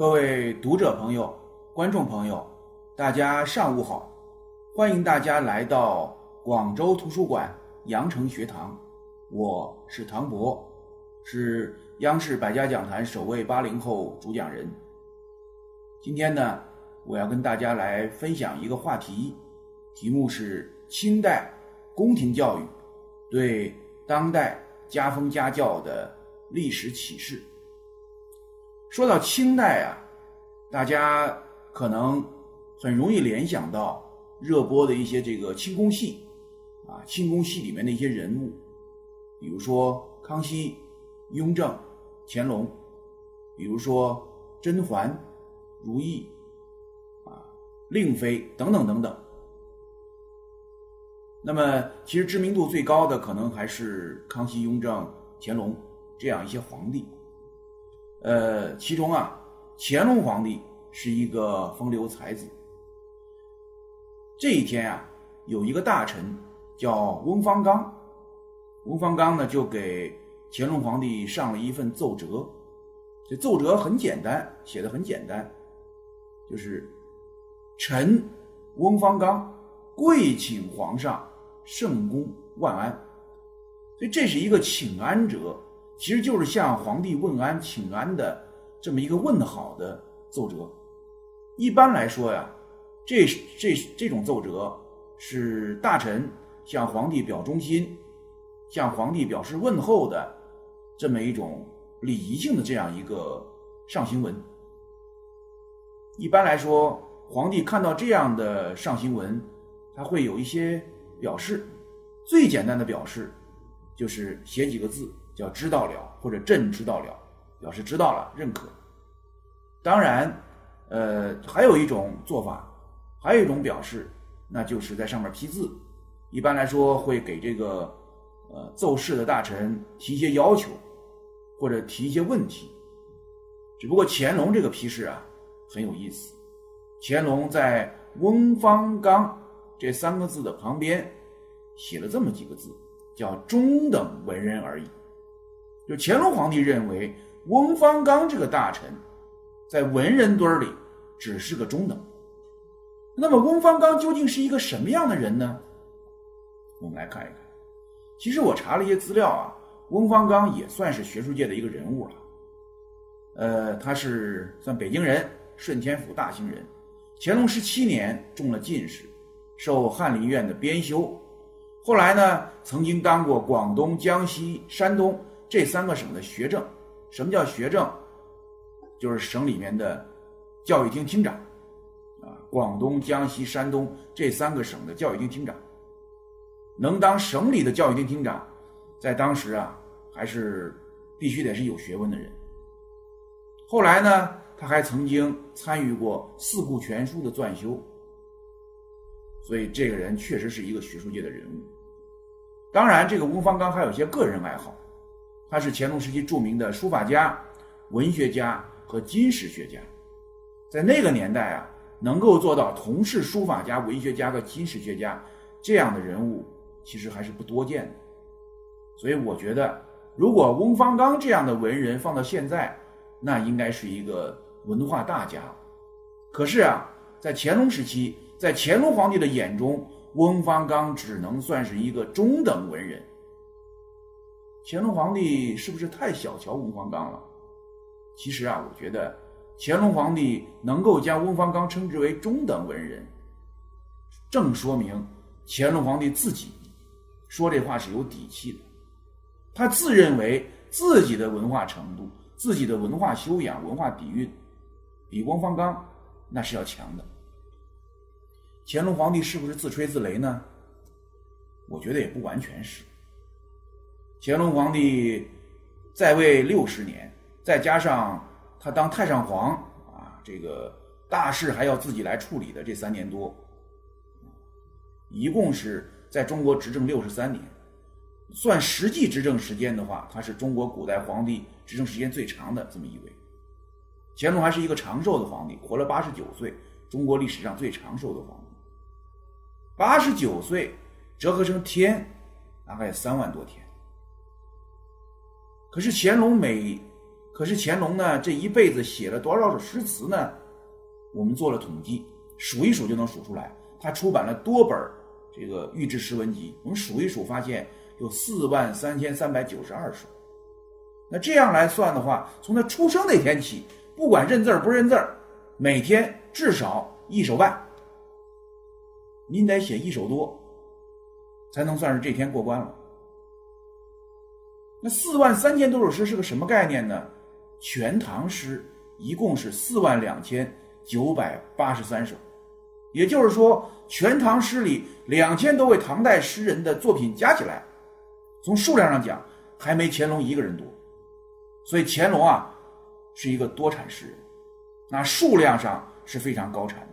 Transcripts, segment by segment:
各位读者朋友、观众朋友，大家上午好！欢迎大家来到广州图书馆羊城学堂，我是唐博，是央视百家讲坛首位八零后主讲人。今天呢，我要跟大家来分享一个话题，题目是清代宫廷教育对当代家风家教的历史启示。说到清代啊，大家可能很容易联想到热播的一些这个清宫戏，啊，清宫戏里面的一些人物，比如说康熙、雍正、乾隆，比如说甄嬛、如懿，啊，令妃等等等等。那么，其实知名度最高的可能还是康熙、雍正、乾隆这样一些皇帝。呃，其中啊，乾隆皇帝是一个风流才子。这一天啊，有一个大臣叫翁方刚，翁方刚呢就给乾隆皇帝上了一份奏折。这奏折很简单，写的很简单，就是臣翁方刚跪请皇上圣功万安。所以这是一个请安折。其实就是向皇帝问安请安的这么一个问好的奏折。一般来说呀，这这这种奏折是大臣向皇帝表忠心、向皇帝表示问候的这么一种礼仪性的这样一个上行文。一般来说，皇帝看到这样的上行文，他会有一些表示。最简单的表示就是写几个字。叫知道了，或者朕知道了，表示知道了，认可。当然，呃，还有一种做法，还有一种表示，那就是在上面批字。一般来说，会给这个呃奏事的大臣提一些要求，或者提一些问题。只不过乾隆这个批示啊很有意思，乾隆在“翁方刚”这三个字的旁边写了这么几个字，叫“中等文人而已”。就乾隆皇帝认为翁方刚这个大臣，在文人堆里只是个中等。那么翁方刚究竟是一个什么样的人呢？我们来看一看。其实我查了一些资料啊，翁方刚也算是学术界的一个人物了。呃，他是算北京人，顺天府大兴人。乾隆十七年中了进士，受翰林院的编修。后来呢，曾经当过广东、江西、山东。这三个省的学政，什么叫学政？就是省里面的教育厅厅长，啊，广东、江西、山东这三个省的教育厅厅长，能当省里的教育厅厅长，在当时啊，还是必须得是有学问的人。后来呢，他还曾经参与过《四库全书》的撰修，所以这个人确实是一个学术界的人物。当然，这个翁方刚还有些个人爱好。他是乾隆时期著名的书法家、文学家和金石学家，在那个年代啊，能够做到同是书法家、文学家和金石学家这样的人物，其实还是不多见的。所以我觉得，如果翁方刚这样的文人放到现在，那应该是一个文化大家。可是啊，在乾隆时期，在乾隆皇帝的眼中，翁方刚只能算是一个中等文人。乾隆皇帝是不是太小瞧翁方刚了？其实啊，我觉得乾隆皇帝能够将翁方刚称之为中等文人，正说明乾隆皇帝自己说这话是有底气的。他自认为自己的文化程度、自己的文化修养、文化底蕴，比翁方刚那是要强的。乾隆皇帝是不是自吹自擂呢？我觉得也不完全是。乾隆皇帝在位六十年，再加上他当太上皇啊，这个大事还要自己来处理的这三年多，一共是在中国执政六十三年，算实际执政时间的话，他是中国古代皇帝执政时间最长的这么一位。乾隆还是一个长寿的皇帝，活了八十九岁，中国历史上最长寿的皇帝。八十九岁折合成天，大概三万多天。可是乾隆每可是乾隆呢，这一辈子写了多少首诗词呢？我们做了统计，数一数就能数出来。他出版了多本这个御制诗文集，我们数一数，发现有四万三千三百九十二首。那这样来算的话，从他出生那天起，不管认字儿不认字儿，每天至少一首半。您得写一首多，才能算是这天过关了。那四万三千多首诗是个什么概念呢？全唐诗一共是四万两千九百八十三首，也就是说，全唐诗里两千多位唐代诗人的作品加起来，从数量上讲还没乾隆一个人多。所以乾隆啊是一个多产诗人，那数量上是非常高产的。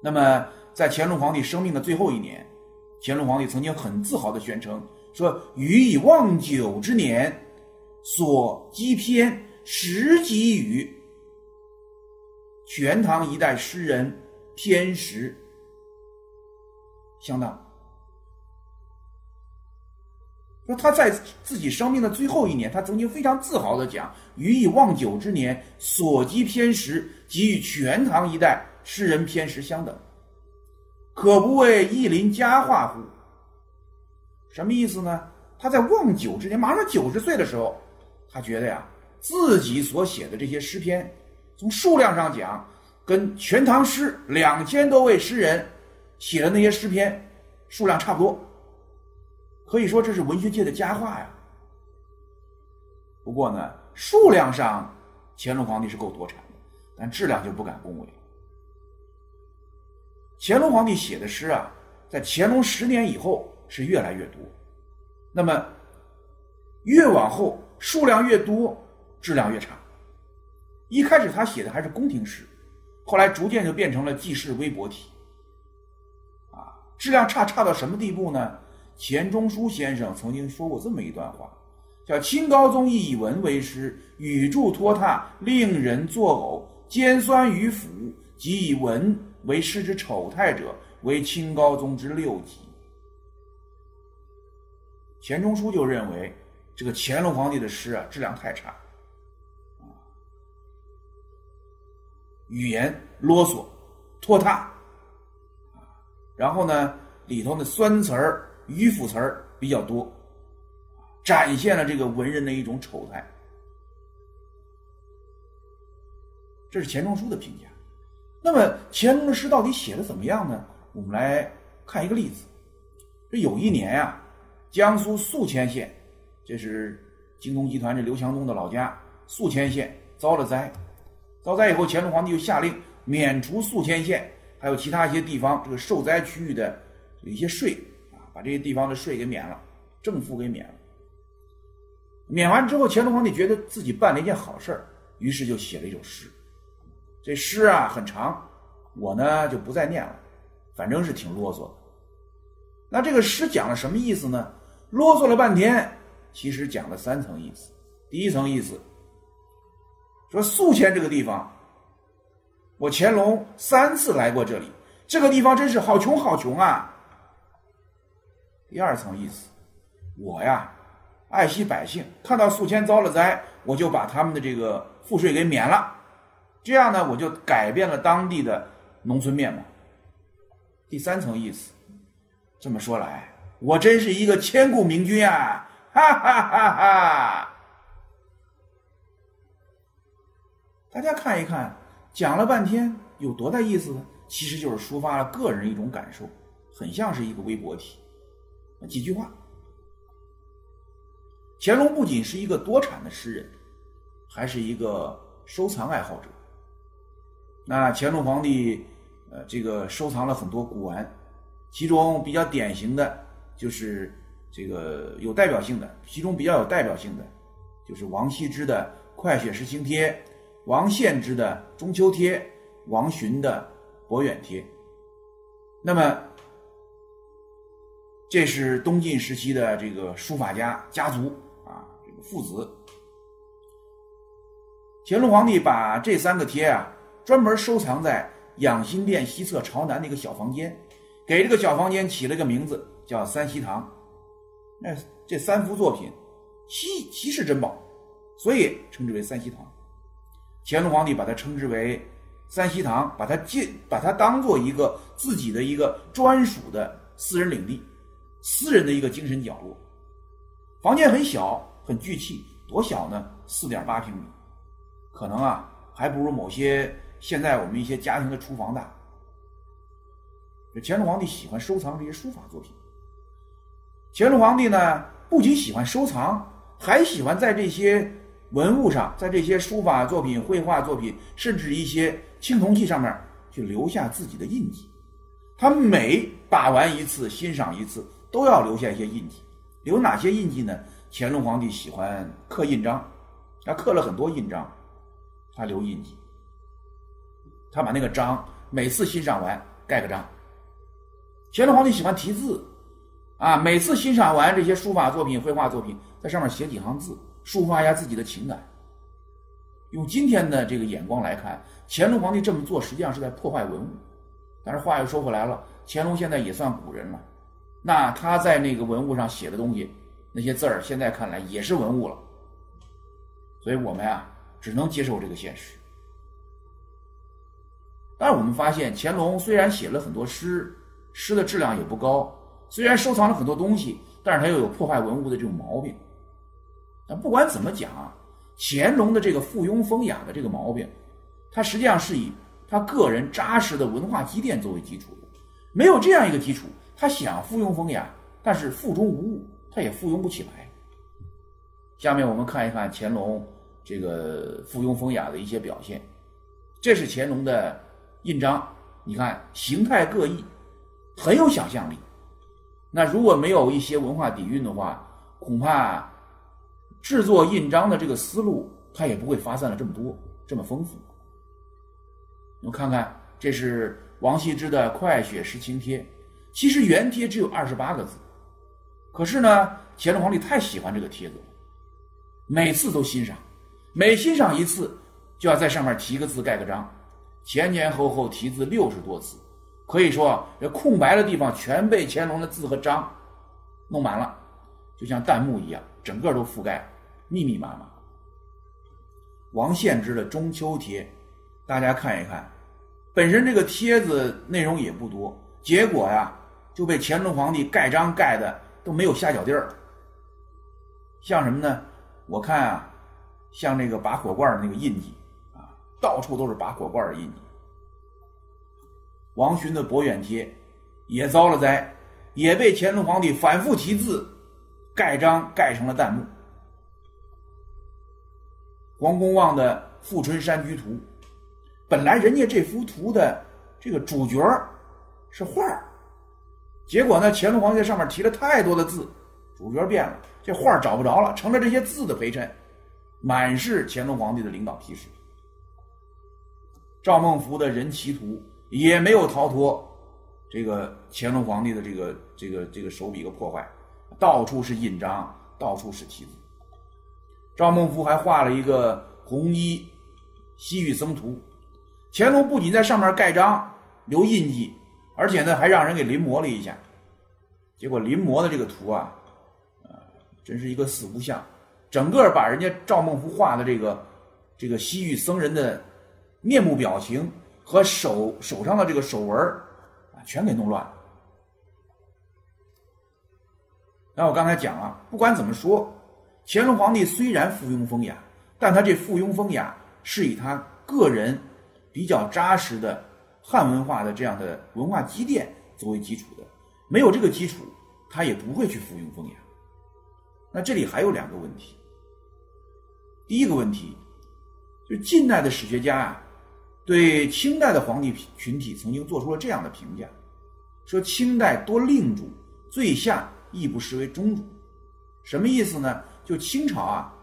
那么在乾隆皇帝生命的最后一年，乾隆皇帝曾经很自豪地宣称说：“余以望九之年。”所积篇十几余，全唐一代诗人篇十相当。说他在自己生命的最后一年，他曾经非常自豪的讲：“余以望九之年，所积篇十，即与全唐一代诗人篇十相等，可不为意林佳话乎？”什么意思呢？他在望九之年，马上九十岁的时候。他觉得呀，自己所写的这些诗篇，从数量上讲，跟《全唐诗》两千多位诗人写的那些诗篇数量差不多，可以说这是文学界的佳话呀。不过呢，数量上乾隆皇帝是够多产的，但质量就不敢恭维。乾隆皇帝写的诗啊，在乾隆十年以后是越来越多，那么越往后。数量越多，质量越差。一开始他写的还是宫廷诗，后来逐渐就变成了记事微博体。啊，质量差差到什么地步呢？钱钟书先生曾经说过这么一段话，叫“清高宗以文为诗，语助拖沓，令人作呕；尖酸迂腐，即以文为诗之丑态者，为清高宗之六级。”钱钟书就认为。这个乾隆皇帝的诗啊，质量太差，语言啰嗦、拖沓，然后呢，里头的酸词儿、迂腐词儿比较多，展现了这个文人的一种丑态。这是钱钟书的评价。那么乾隆的诗到底写的怎么样呢？我们来看一个例子。这有一年呀，江苏宿迁县。这是京东集团这刘强东的老家宿迁县遭了灾，遭灾以后，乾隆皇帝就下令免除宿迁县还有其他一些地方这个受灾区域的一些税啊，把这些地方的税给免了，政府给免了。免完之后，乾隆皇帝觉得自己办了一件好事儿，于是就写了一首诗。这诗啊很长，我呢就不再念了，反正是挺啰嗦的。那这个诗讲了什么意思呢？啰嗦了半天。其实讲了三层意思。第一层意思说，宿迁这个地方，我乾隆三次来过这里，这个地方真是好穷好穷啊。第二层意思，我呀爱惜百姓，看到宿迁遭了灾，我就把他们的这个赋税给免了，这样呢，我就改变了当地的农村面貌。第三层意思，这么说来，我真是一个千古明君啊。哈哈哈！哈，大家看一看，讲了半天有多大意思呢？其实就是抒发了个人一种感受，很像是一个微博体，几句话。乾隆不仅是一个多产的诗人，还是一个收藏爱好者。那乾隆皇帝，呃，这个收藏了很多古玩，其中比较典型的就是。这个有代表性的，其中比较有代表性的，就是王羲之的《快雪时晴帖》，王献之的《中秋帖》，王洵的《博远帖》。那么，这是东晋时期的这个书法家家族啊，这个父子。乾隆皇帝把这三个帖啊，专门收藏在养心殿西侧朝南的一个小房间，给这个小房间起了个名字，叫三希堂。那这三幅作品，稀稀世珍宝，所以称之为三希堂。乾隆皇帝把它称之为三希堂，把它建，把它当做一个自己的一个专属的私人领地，私人的一个精神角落。房间很小，很聚气，多小呢？四点八平米，可能啊，还不如某些现在我们一些家庭的厨房大。这乾隆皇帝喜欢收藏这些书法作品。乾隆皇帝呢，不仅喜欢收藏，还喜欢在这些文物上，在这些书法作品、绘画作品，甚至一些青铜器上面，去留下自己的印记。他每把玩一次、欣赏一次，都要留下一些印记。留哪些印记呢？乾隆皇帝喜欢刻印章，他刻了很多印章，他留印记。他把那个章每次欣赏完盖个章。乾隆皇帝喜欢题字，啊，每次欣赏完这些书法作品、绘画作品，在上面写几行字，抒发一下自己的情感。用今天的这个眼光来看，乾隆皇帝这么做实际上是在破坏文物。但是话又说回来了，乾隆现在也算古人了，那他在那个文物上写的东西，那些字儿，现在看来也是文物了。所以我们啊，只能接受这个现实。但是我们发现，乾隆虽然写了很多诗。诗的质量也不高，虽然收藏了很多东西，但是他又有破坏文物的这种毛病。但不管怎么讲啊，乾隆的这个附庸风雅的这个毛病，他实际上是以他个人扎实的文化积淀作为基础。没有这样一个基础，他想附庸风雅，但是腹中无物，他也附庸不起来。下面我们看一看乾隆这个附庸风雅的一些表现。这是乾隆的印章，你看形态各异。很有想象力，那如果没有一些文化底蕴的话，恐怕制作印章的这个思路，它也不会发散了这么多，这么丰富。我们看看，这是王羲之的《快雪时晴帖》，其实原帖只有二十八个字，可是呢，乾隆皇帝太喜欢这个帖子了，每次都欣赏，每欣赏一次，就要在上面提个字，盖个章，前前后后题字六十多次。可以说，这空白的地方全被乾隆的字和章弄满了，就像弹幕一样，整个都覆盖，密密麻麻。王献之的《中秋帖》，大家看一看，本身这个帖子内容也不多，结果呀，就被乾隆皇帝盖章盖的都没有下脚地儿。像什么呢？我看啊，像那个拔火罐的那个印记啊，到处都是拔火罐的印记。王洵的《博远帖》也遭了灾，也被乾隆皇帝反复题字、盖章盖成了弹幕。王公望的《富春山居图》，本来人家这幅图的这个主角是画结果呢，乾隆皇帝在上面提了太多的字，主角变了，这画找不着了，成了这些字的陪衬，满是乾隆皇帝的领导批示。赵孟頫的《人奇图》。也没有逃脱这个乾隆皇帝的这个这个这个手笔和破坏，到处是印章，到处是题字。赵孟頫还画了一个红衣西域僧图，乾隆不仅在上面盖章留印记，而且呢还让人给临摹了一下。结果临摹的这个图啊，啊，真是一个四不像，整个把人家赵孟頫画的这个这个西域僧人的面目表情。和手手上的这个手纹啊，全给弄乱了。那我刚才讲啊，不管怎么说，乾隆皇帝虽然附庸风雅，但他这附庸风雅是以他个人比较扎实的汉文化的这样的文化积淀作为基础的。没有这个基础，他也不会去附庸风雅。那这里还有两个问题。第一个问题，就近代的史学家啊。对清代的皇帝群体曾经做出了这样的评价，说清代多令主，最下亦不失为中主。什么意思呢？就清朝啊，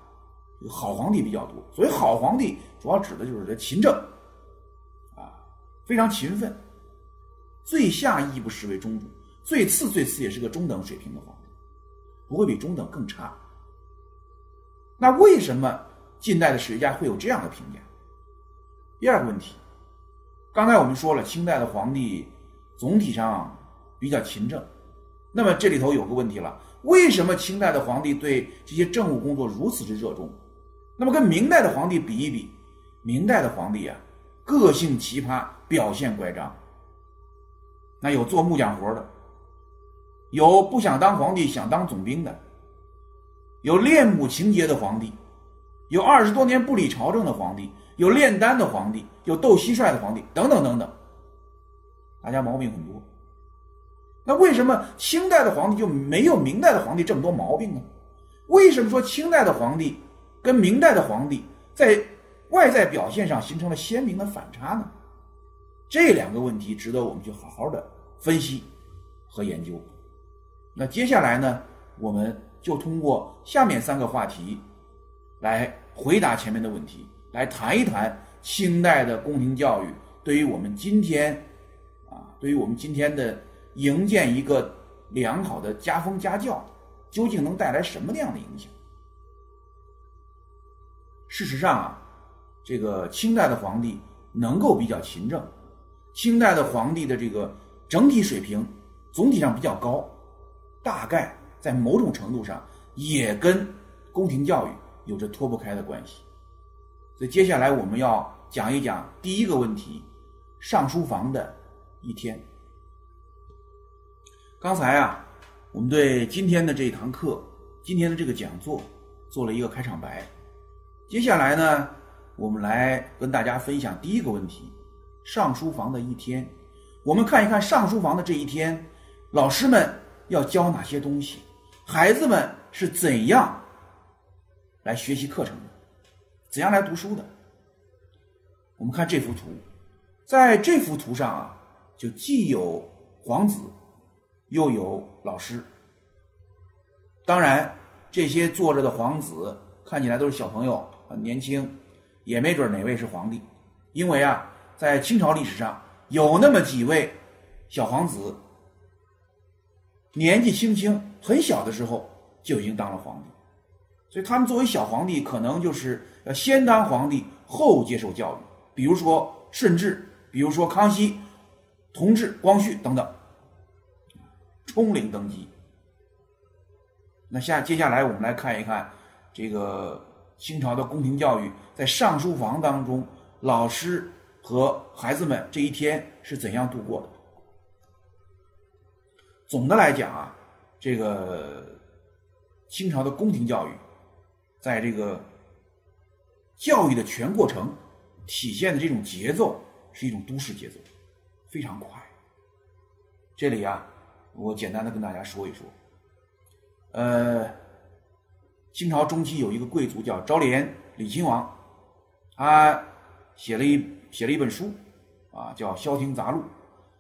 好皇帝比较多，所以好皇帝主要指的就是这勤政，啊，非常勤奋。最下亦不失为中主，最次最次也是个中等水平的皇帝，不会比中等更差。那为什么近代的史学家会有这样的评价？第二个问题，刚才我们说了，清代的皇帝总体上比较勤政，那么这里头有个问题了：为什么清代的皇帝对这些政务工作如此之热衷？那么跟明代的皇帝比一比，明代的皇帝啊，个性奇葩，表现乖张。那有做木匠活的，有不想当皇帝想当总兵的，有恋母情节的皇帝，有二十多年不理朝政的皇帝，有炼丹的皇帝，有斗蟋蟀的皇帝，等等等等。大家毛病很多。那为什么清代的皇帝就没有明代的皇帝这么多毛病呢？为什么说清代的皇帝跟明代的皇帝在外在表现上形成了鲜明的反差呢？这两个问题值得我们去好好的分析和研究。那接下来呢，我们就通过下面三个话题来回答前面的问题，来谈一谈清代的宫廷教育对于我们今天啊，对于我们今天的。营建一个良好的家风家教，究竟能带来什么样的影响？事实上啊，这个清代的皇帝能够比较勤政，清代的皇帝的这个整体水平总体上比较高，大概在某种程度上也跟宫廷教育有着脱不开的关系。所以接下来我们要讲一讲第一个问题：上书房的一天。刚才啊，我们对今天的这一堂课、今天的这个讲座做了一个开场白。接下来呢，我们来跟大家分享第一个问题：上书房的一天。我们看一看上书房的这一天，老师们要教哪些东西，孩子们是怎样来学习课程的，怎样来读书的。我们看这幅图，在这幅图上啊，就既有皇子。又有老师，当然，这些坐着的皇子看起来都是小朋友，很年轻，也没准哪位是皇帝，因为啊，在清朝历史上有那么几位小皇子，年纪轻轻，很小的时候就已经当了皇帝，所以他们作为小皇帝，可能就是要先当皇帝后接受教育，比如说顺治，比如说康熙、同治、光绪等等。冲龄登基。那下接下来我们来看一看，这个清朝的宫廷教育在上书房当中，老师和孩子们这一天是怎样度过的。总的来讲啊，这个清朝的宫廷教育，在这个教育的全过程体现的这种节奏是一种都市节奏，非常快。这里啊。我简单的跟大家说一说，呃，清朝中期有一个贵族叫昭廉李亲王，他写了一写了一本书，啊，叫《萧亭杂录》。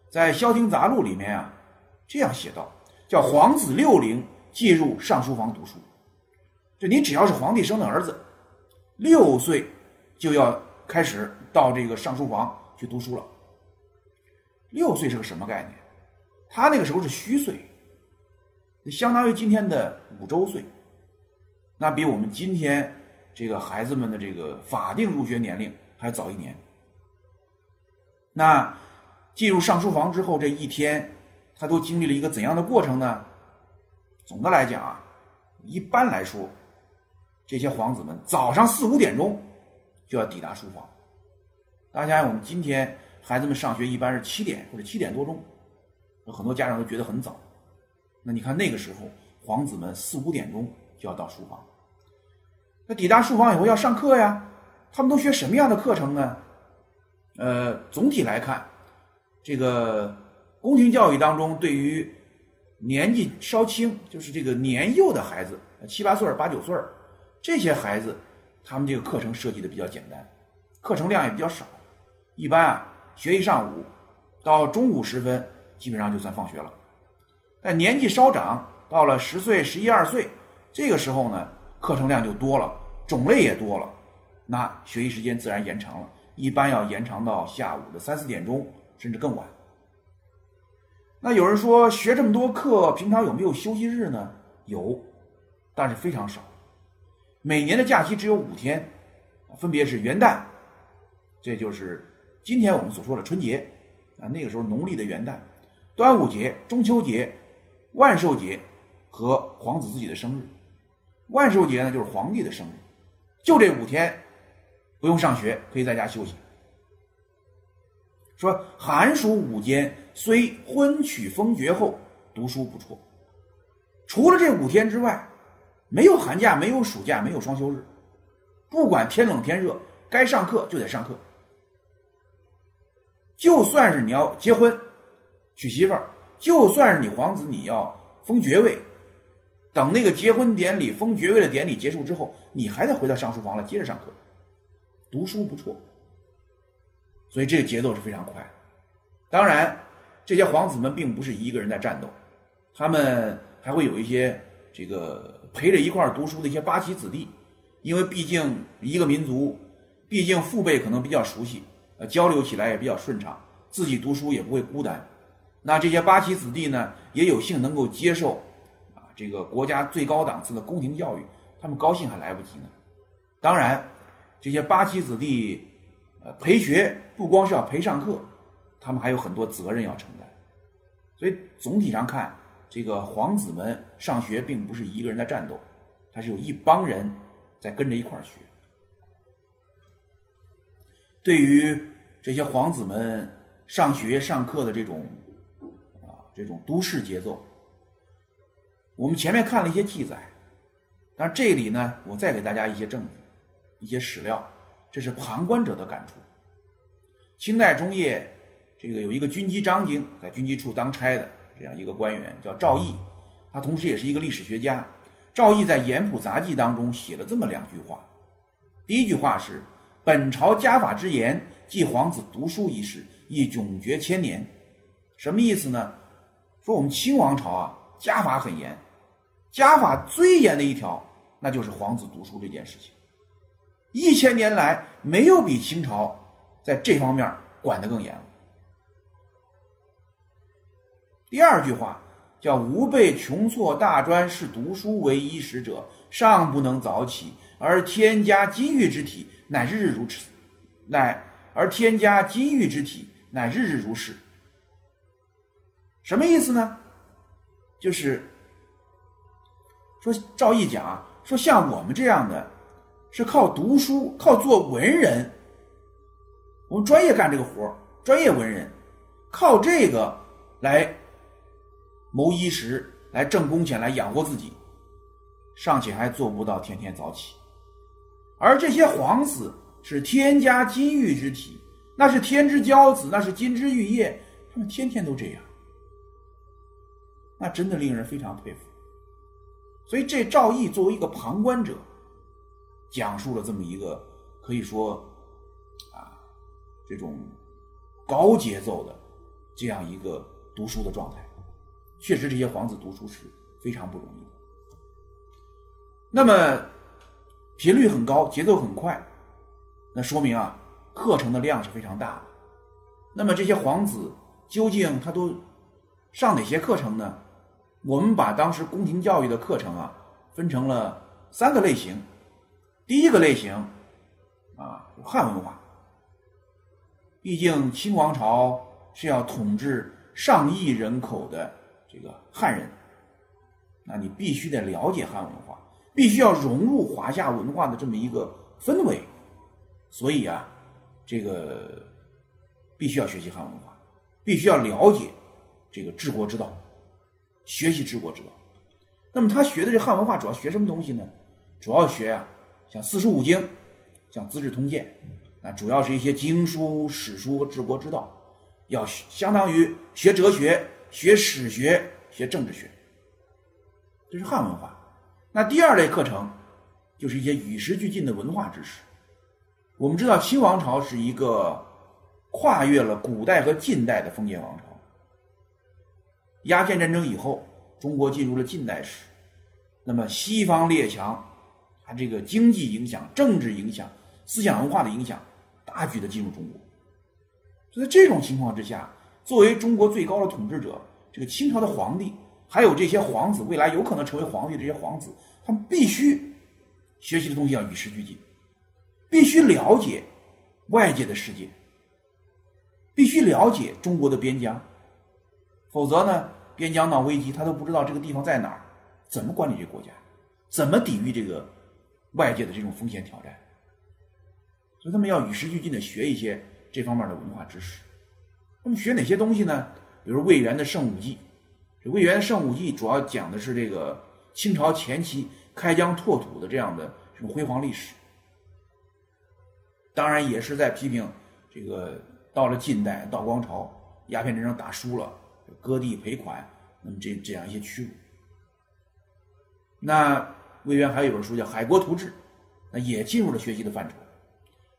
在《萧亭杂录》里面啊，这样写道：叫皇子六龄进入上书房读书。就你只要是皇帝生的儿子，六岁就要开始到这个上书房去读书了。六岁是个什么概念？他那个时候是虚岁，相当于今天的五周岁，那比我们今天这个孩子们的这个法定入学年龄还早一年。那进入上书房之后这一天，他都经历了一个怎样的过程呢？总的来讲啊，一般来说，这些皇子们早上四五点钟就要抵达书房。大家我们今天孩子们上学一般是七点或者七点多钟。有很多家长都觉得很早，那你看那个时候，皇子们四五点钟就要到书房。那抵达书房以后要上课呀，他们都学什么样的课程呢？呃，总体来看，这个宫廷教育当中，对于年纪稍轻，就是这个年幼的孩子，七八岁八九岁这些孩子，他们这个课程设计的比较简单，课程量也比较少，一般啊学一上午，到中午时分。基本上就算放学了，但年纪稍长，到了十岁、十一二岁，这个时候呢，课程量就多了，种类也多了，那学习时间自然延长了，一般要延长到下午的三四点钟，甚至更晚。那有人说，学这么多课，平常有没有休息日呢？有，但是非常少。每年的假期只有五天，分别是元旦，这就是今天我们所说的春节啊，那个时候农历的元旦。端午节、中秋节、万寿节和皇子自己的生日。万寿节呢，就是皇帝的生日；就这五天不用上学，可以在家休息。说寒暑五间虽婚娶封爵后，读书不辍。除了这五天之外，没有寒假，没有暑假，没有双休日，不管天冷天热，该上课就得上课。就算是你要结婚、娶媳妇儿，就算是你皇子你要封爵位，等那个结婚典礼、封爵位的典礼结束之后，你还得回到上书房来接着上课，读书不错。所以这个节奏是非常快。当然，这些皇子们并不是一个人在战斗，他们还会有一些这个陪着一块儿读书的一些八旗子弟，因为毕竟一个民族，毕竟父辈可能比较熟悉，呃，交流起来也比较顺畅，自己读书也不会孤单。那这些八旗子弟呢，也有幸能够接受啊这个国家最高档次的宫廷教育，他们高兴还来不及呢。当然，这些八旗子弟。呃，陪学不光是要陪上课，他们还有很多责任要承担。所以总体上看，这个皇子们上学并不是一个人在战斗，他是有一帮人在跟着一块儿学。对于这些皇子们上学上课的这种啊这种都市节奏，我们前面看了一些记载，但这里呢，我再给大家一些证据，一些史料。这是旁观者的感触。清代中叶，这个有一个军机张京在军机处当差的这样一个官员叫赵翼，他同时也是一个历史学家。赵翼在《盐谱杂记》当中写了这么两句话。第一句话是：“本朝家法之严，即皇子读书一事，亦永绝千年。”什么意思呢？说我们清王朝啊，家法很严，家法最严的一条，那就是皇子读书这件事情。一千年来，没有比清朝在这方面管得更严了。第二句话叫“吾辈穷挫大专是读书为衣食者，尚不能早起，而天加金玉之体，乃日日如此，乃而天加金玉之体，乃日日如是。”什么意思呢？就是说赵毅讲啊，说像我们这样的。是靠读书，靠做文人。我们专业干这个活专业文人，靠这个来谋衣食，来挣工钱，来养活自己，尚且还做不到天天早起。而这些皇子是天家金玉之体，那是天之骄子，那是金枝玉叶，他们天天都这样，那真的令人非常佩服。所以这赵毅作为一个旁观者。讲述了这么一个可以说啊，这种高节奏的这样一个读书的状态，确实这些皇子读书是非常不容易的。那么频率很高，节奏很快，那说明啊，课程的量是非常大的。那么这些皇子究竟他都上哪些课程呢？我们把当时宫廷教育的课程啊分成了三个类型。第一个类型，啊，汉文化。毕竟清王朝是要统治上亿人口的这个汉人，那你必须得了解汉文化，必须要融入华夏文化的这么一个氛围。所以啊，这个必须要学习汉文化，必须要了解这个治国之道，学习治国之道。那么他学的这汉文化主要学什么东西呢？主要学呀。像四书五经，像《资治通鉴》，那主要是一些经书、史书和治国之道，要相当于学哲学、学史学、学政治学，这是汉文化。那第二类课程就是一些与时俱进的文化知识。我们知道，清王朝是一个跨越了古代和近代的封建王朝。鸦片战争以后，中国进入了近代史，那么西方列强。它这个经济影响、政治影响、思想文化的影响，大举的进入中国。所以在这种情况之下，作为中国最高的统治者，这个清朝的皇帝，还有这些皇子，未来有可能成为皇帝的这些皇子，他们必须学习的东西要与时俱进，必须了解外界的世界，必须了解中国的边疆，否则呢，边疆闹危机，他都不知道这个地方在哪儿，怎么管理这个国家，怎么抵御这个。外界的这种风险挑战，所以他们要与时俱进的学一些这方面的文化知识。那么学哪些东西呢？比如魏源的《圣武记》，这魏源的《圣武记》主要讲的是这个清朝前期开疆拓土的这样的这种辉煌历史。当然也是在批评这个到了近代道光朝鸦片战争打输了，割地赔款，那么这这样一些屈辱。那魏源还有一本书叫《海国图志》，那也进入了学习的范畴。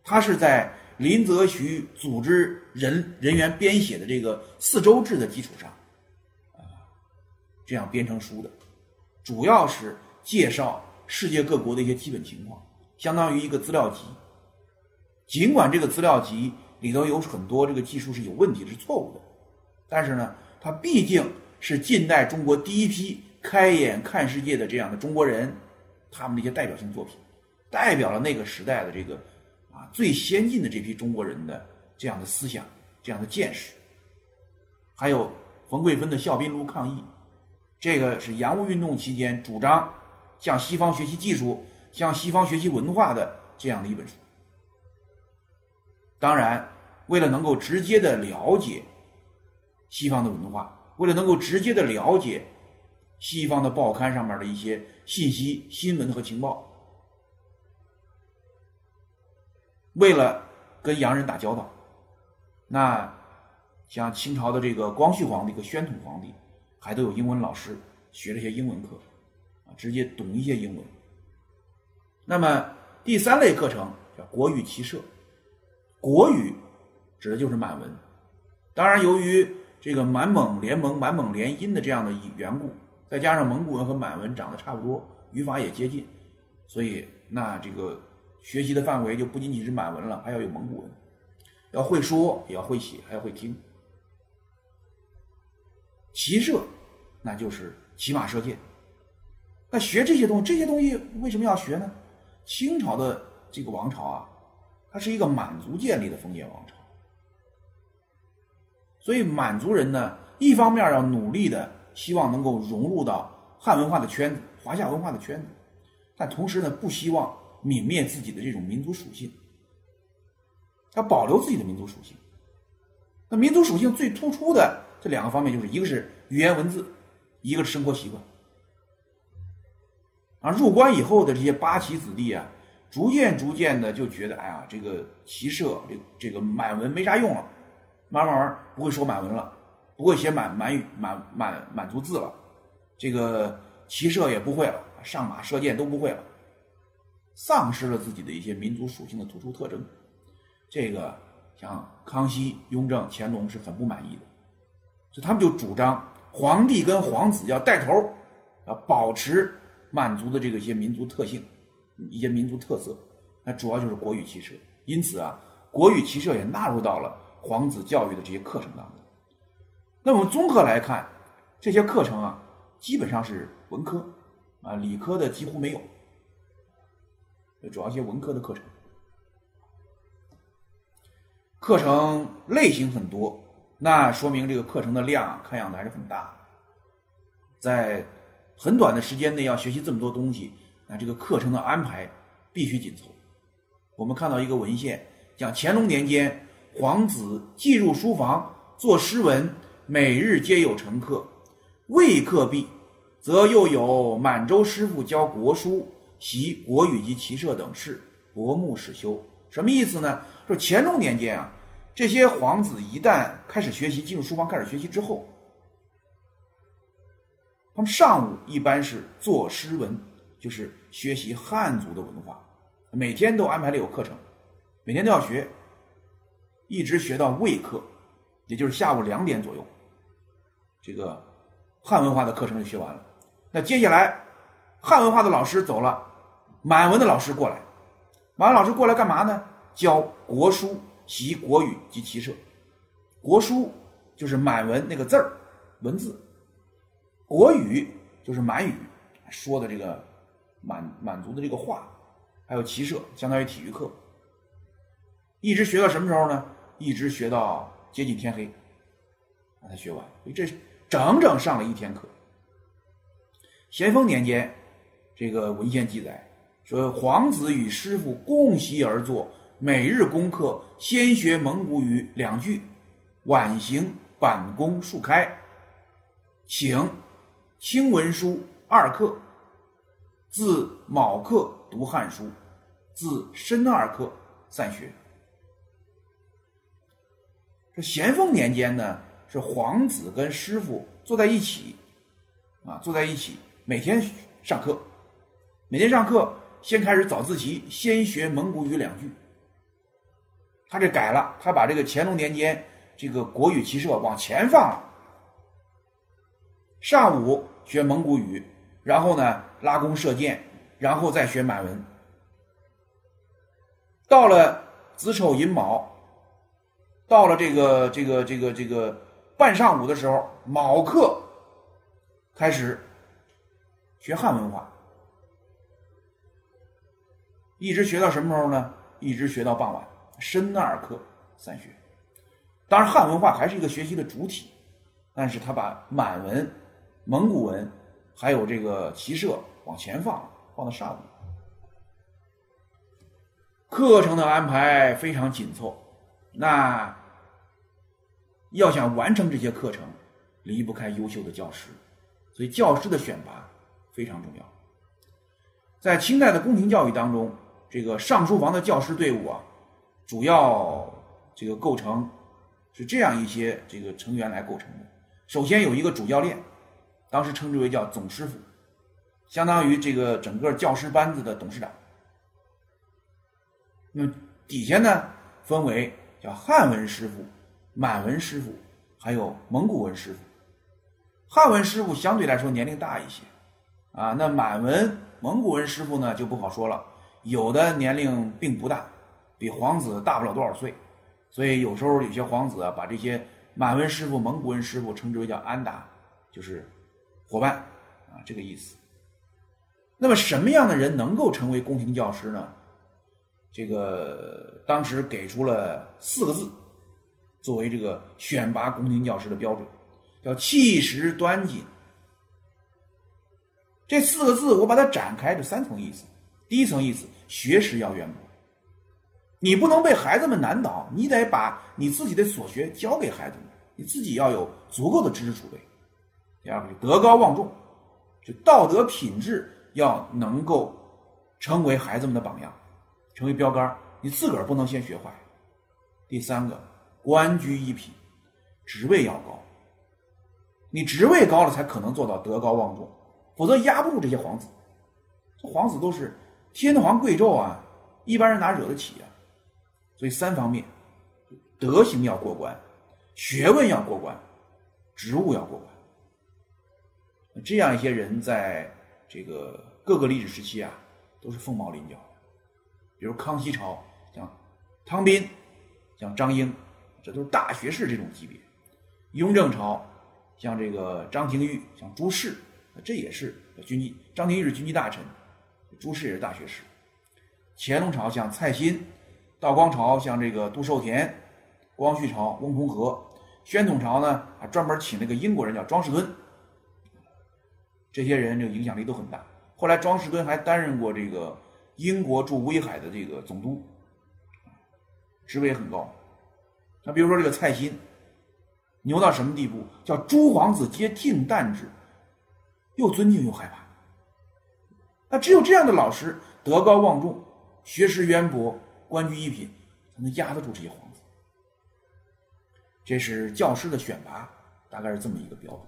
他是在林则徐组织人人员编写的这个四周制的基础上，啊，这样编成书的，主要是介绍世界各国的一些基本情况，相当于一个资料集。尽管这个资料集里头有很多这个技术是有问题、是错误的，但是呢，它毕竟是近代中国第一批。开眼看世界的这样的中国人，他们的一些代表性作品，代表了那个时代的这个最先进的这批中国人的这样的思想、这样的见识。还有冯桂芬的《笑宾炉抗议》，这个是洋务运动期间主张向西方学习技术、向西方学习文化的这样的一本书。当然，为了能够直接的了解西方的文化，为了能够直接的了解。西方的报刊上面的一些信息、新闻和情报，为了跟洋人打交道，那像清朝的这个光绪皇帝和宣统皇帝，还都有英文老师学了些英文课，啊，直接懂一些英文。那么第三类课程叫国语骑射，国语指的就是满文。当然，由于这个满蒙联盟、满蒙联姻的这样的缘故。再加上蒙古文和满文长得差不多，语法也接近，所以那这个学习的范围就不仅仅是满文了，还要有蒙古文，要会说，也要会写，还要会听。骑射，那就是骑马射箭。那学这些东西，这些东西为什么要学呢？清朝的这个王朝啊，它是一个满族建立的封建王朝，所以满族人呢，一方面要努力的。希望能够融入到汉文化的圈子、华夏文化的圈子，但同时呢，不希望泯灭自己的这种民族属性，要保留自己的民族属性。那民族属性最突出的这两个方面，就是一个是语言文字，一个是生活习惯。啊，入关以后的这些八旗子弟啊，逐渐逐渐的就觉得，哎呀，这个骑射这这个满文没啥用了，慢慢慢不会说满文了。不会写满满语满满满族字了，这个骑射也不会了，上马射箭都不会了，丧失了自己的一些民族属性的突出特征。这个像康熙、雍正、乾隆是很不满意的，所以他们就主张皇帝跟皇子要带头，要保持满族的这个一些民族特性、一些民族特色。那主要就是国语骑射，因此啊，国语骑射也纳入到了皇子教育的这些课程当中。那我们综合来看，这些课程啊，基本上是文科，啊，理科的几乎没有，主要一些文科的课程，课程类型很多，那说明这个课程的量看样子还是很大，在很短的时间内要学习这么多东西，那这个课程的安排必须紧凑。我们看到一个文献，讲乾隆年间，皇子进入书房做诗文。每日皆有乘客，未课毕，则又有满洲师傅教国书、习国语及骑射等事，博目始修。什么意思呢？说乾隆年间啊，这些皇子一旦开始学习，进入书房开始学习之后，他们上午一般是做诗文，就是学习汉族的文化，每天都安排了有课程，每天都要学，一直学到未课，也就是下午两点左右。这个汉文化的课程就学完了，那接下来汉文化的老师走了，满文的老师过来，满文老师过来干嘛呢？教国书、习国语及骑射。国书就是满文那个字儿文字，国语就是满语说的这个满满族的这个话，还有骑射，相当于体育课。一直学到什么时候呢？一直学到接近天黑，把它学完。这。整整上了一天课。咸丰年间，这个文献记载说皇子与师傅共席而坐，每日功课先学蒙古语两句，晚行板弓数开，请清文书二课，自卯课读汉书，自申二课散学。这咸丰年间呢，是皇子跟师傅坐在一起，啊，坐在一起，每天上课，每天上课先开始早自习，先学蒙古语两句。他这改了，他把这个乾隆年间这个国语骑射往前放了，上午学蒙古语，然后呢拉弓射箭，然后再学满文。到了子丑寅卯。到了这个这个这个这个半上午的时候，卯课开始学汉文化，一直学到什么时候呢？一直学到傍晚，申二课散学。当然，汉文化还是一个学习的主体，但是他把满文、蒙古文还有这个骑射往前放，放到上午。课程的安排非常紧凑，那。要想完成这些课程，离不开优秀的教师，所以教师的选拔非常重要。在清代的宫廷教育当中，这个上书房的教师队伍啊，主要这个构成是这样一些这个成员来构成的。首先有一个主教练，当时称之为叫总师傅，相当于这个整个教师班子的董事长。那么底下呢，分为叫汉文师傅。满文师傅，还有蒙古文师傅，汉文师傅相对来说年龄大一些，啊，那满文、蒙古文师傅呢就不好说了，有的年龄并不大，比皇子大不了多少岁，所以有时候有些皇子啊，把这些满文师傅、蒙古文师傅称之为叫安达，就是伙伴，啊，这个意思。那么什么样的人能够成为宫廷教师呢？这个当时给出了四个字。作为这个选拔宫廷教师的标准，叫气实端谨。这四个字我把它展开，就三层意思。第一层意思，学识要渊博，你不能被孩子们难倒，你得把你自己的所学教给孩子们，你自己要有足够的知识储备。第二个，就德高望重，就道德品质要能够成为孩子们的榜样，成为标杆你自个儿不能先学坏。第三个。官居一品，职位要高。你职位高了，才可能做到德高望重，否则压不住这些皇子。这皇子都是天皇贵胄啊，一般人哪惹得起啊？所以三方面：德行要过关，学问要过关，职务要过关。这样一些人，在这个各个历史时期啊，都是凤毛麟角。比如康熙朝，像汤斌，像张英。这都是大学士这种级别，雍正朝像这个张廷玉，像朱氏，这也是军机。张廷玉是军机大臣，朱氏也是大学士。乾隆朝像蔡新，道光朝像这个杜寿田，光绪朝翁同龢，宣统朝呢还专门请那个英国人叫庄士敦。这些人这影响力都很大。后来庄士敦还担任过这个英国驻威海的这个总督，职位很高。那比如说这个蔡新，牛到什么地步？叫诸皇子皆敬惮之，又尊敬又害怕。那只有这样的老师，德高望重，学识渊博，官居一品，才能压得住这些皇子。这是教师的选拔，大概是这么一个标准。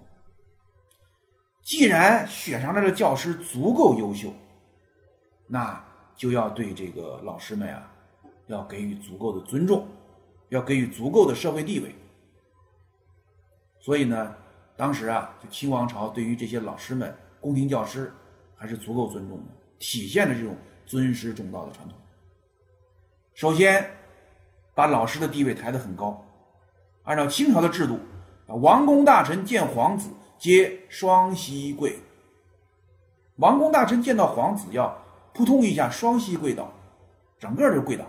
既然选上来的教师足够优秀，那就要对这个老师们啊，要给予足够的尊重。要给予足够的社会地位，所以呢，当时啊，就清王朝对于这些老师们、宫廷教师还是足够尊重的，体现了这种尊师重道的传统。首先，把老师的地位抬得很高，按照清朝的制度，王公大臣见皇子皆双膝跪。王公大臣见到皇子要扑通一下双膝跪倒，整个就跪倒。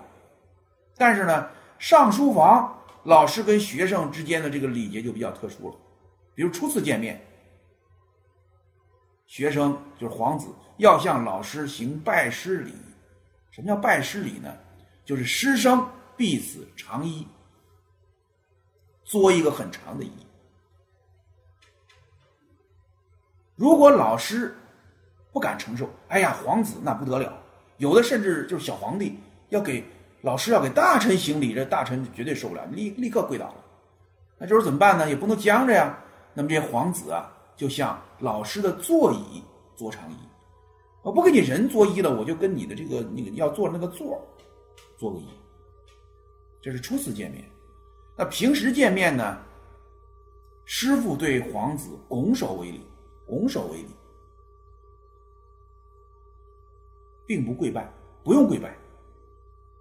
但是呢。上书房，老师跟学生之间的这个礼节就比较特殊了。比如初次见面，学生就是皇子要向老师行拜师礼。什么叫拜师礼呢？就是师生必死长揖，作一个很长的揖。如果老师不敢承受，哎呀，皇子那不得了，有的甚至就是小皇帝要给老师要给大臣行礼，这大臣绝对受不了，立立刻跪倒了。那这时候怎么办呢？也不能僵着呀。那么这些皇子啊，就像老师的座椅作长椅。我不跟你人作揖了，我就跟你的这个那个要坐那个座儿做个揖。这是初次见面。那平时见面呢，师傅对皇子拱手为礼，拱手为礼，并不跪拜，不用跪拜。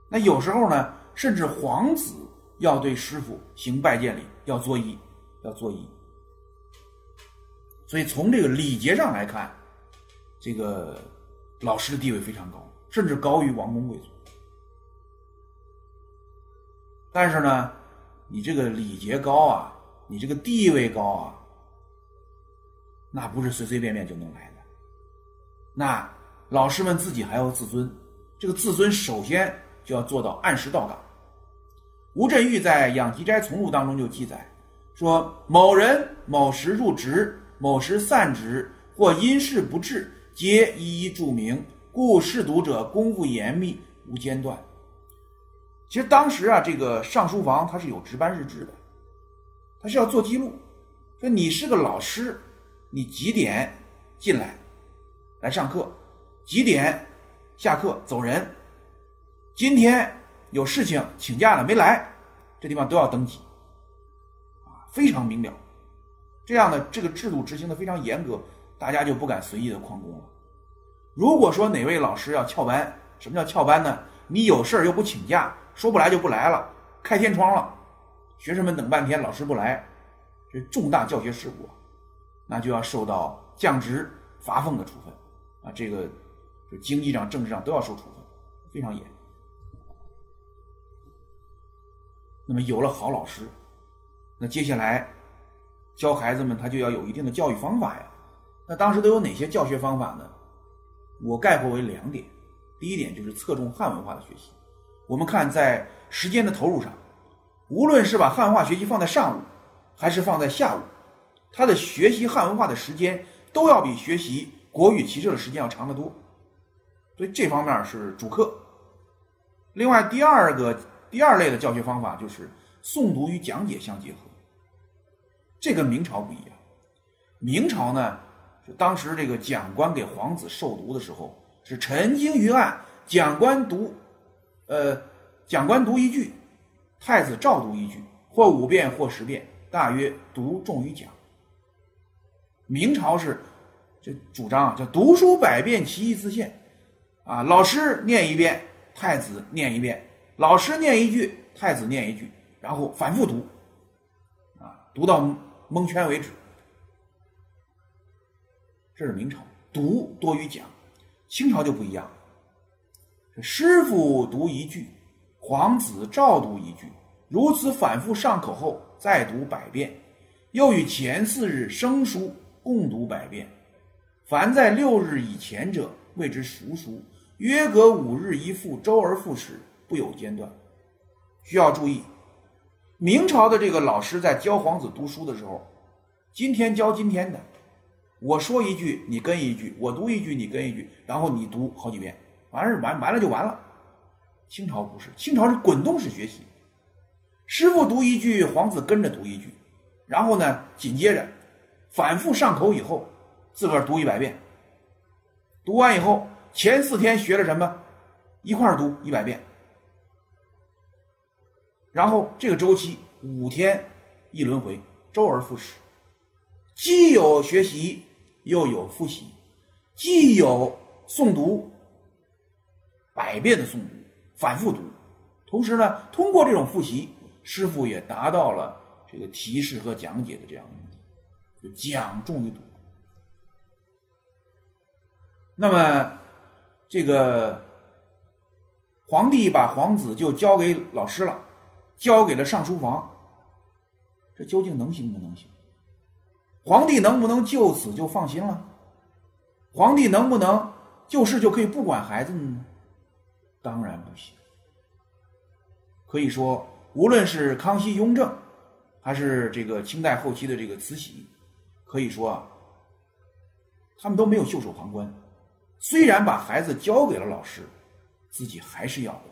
那有时候呢，甚至皇子要对师傅行拜见礼，要作揖，要作揖。所以从这个礼节上来看，这个老师的地位非常高，甚至高于王公贵族。但是呢，你这个礼节高啊，你这个地位高啊，那不是随随便便就能来的。那老师们自己还要自尊，这个自尊首先就要做到按时到岗。吴镇玉在《养鸡斋从录》当中就记载说：“某人某时入职。”某时散职，或因事不至，皆一一注明，故试读者功夫严密，无间断。其实当时啊，这个上书房它是有值班日志的，它是要做记录，说你是个老师，你几点进来来上课，几点下课走人，今天有事情请假了没来，这地方都要登记，啊，非常明了。这样的这个制度执行的非常严格，大家就不敢随意的旷工了。如果说哪位老师要翘班，什么叫翘班呢？你有事儿又不请假，说不来就不来了，开天窗了，学生们等半天，老师不来，这重大教学事故，那就要受到降职、罚俸的处分啊！这个就经济上、政治上都要受处分，非常严。那么有了好老师，那接下来。教孩子们，他就要有一定的教育方法呀。那当时都有哪些教学方法呢？我概括为两点。第一点就是侧重汉文化的学习。我们看在时间的投入上，无论是把汉化学习放在上午，还是放在下午，他的学习汉文化的时间都要比学习国语、骑射的时间要长得多。所以这方面是主课。另外，第二个第二类的教学方法就是诵读与讲解相结合。这跟明朝不一样，明朝呢，是当时这个讲官给皇子授读的时候，是陈经于案，讲官读，呃，讲官读一句，太子照读一句，或五遍或十遍，大约读重于讲。明朝是这主张叫读书百遍，其义自现，啊，老师念一遍，太子念一遍，老师念一句，太子念一句，然后反复读，啊，读到。蒙圈为止，这是明朝读多于讲，清朝就不一样。师傅读一句，皇子照读一句，如此反复上口后，再读百遍，又与前四日生疏共读百遍。凡在六日以前者，谓之熟书。约隔五日一复，周而复始，不有间断。需要注意。明朝的这个老师在教皇子读书的时候，今天教今天的，我说一句你跟一句，我读一句你跟一句，然后你读好几遍，完事完完了就完了。清朝不是，清朝是滚动式学习，师傅读一句，皇子跟着读一句，然后呢紧接着反复上口以后，自个儿读一百遍，读完以后前四天学了什么，一块儿读一百遍。然后这个周期五天一轮回，周而复始，既有学习，又有复习，既有诵读百遍的诵读，反复读，同时呢，通过这种复习，师傅也达到了这个提示和讲解的这样的目的，讲重于读。那么这个皇帝把皇子就交给老师了。交给了上书房，这究竟能行不能行？皇帝能不能就此就放心了？皇帝能不能就事就可以不管孩子呢？当然不行。可以说，无论是康熙、雍正，还是这个清代后期的这个慈禧，可以说啊，他们都没有袖手旁观。虽然把孩子交给了老师，自己还是要管。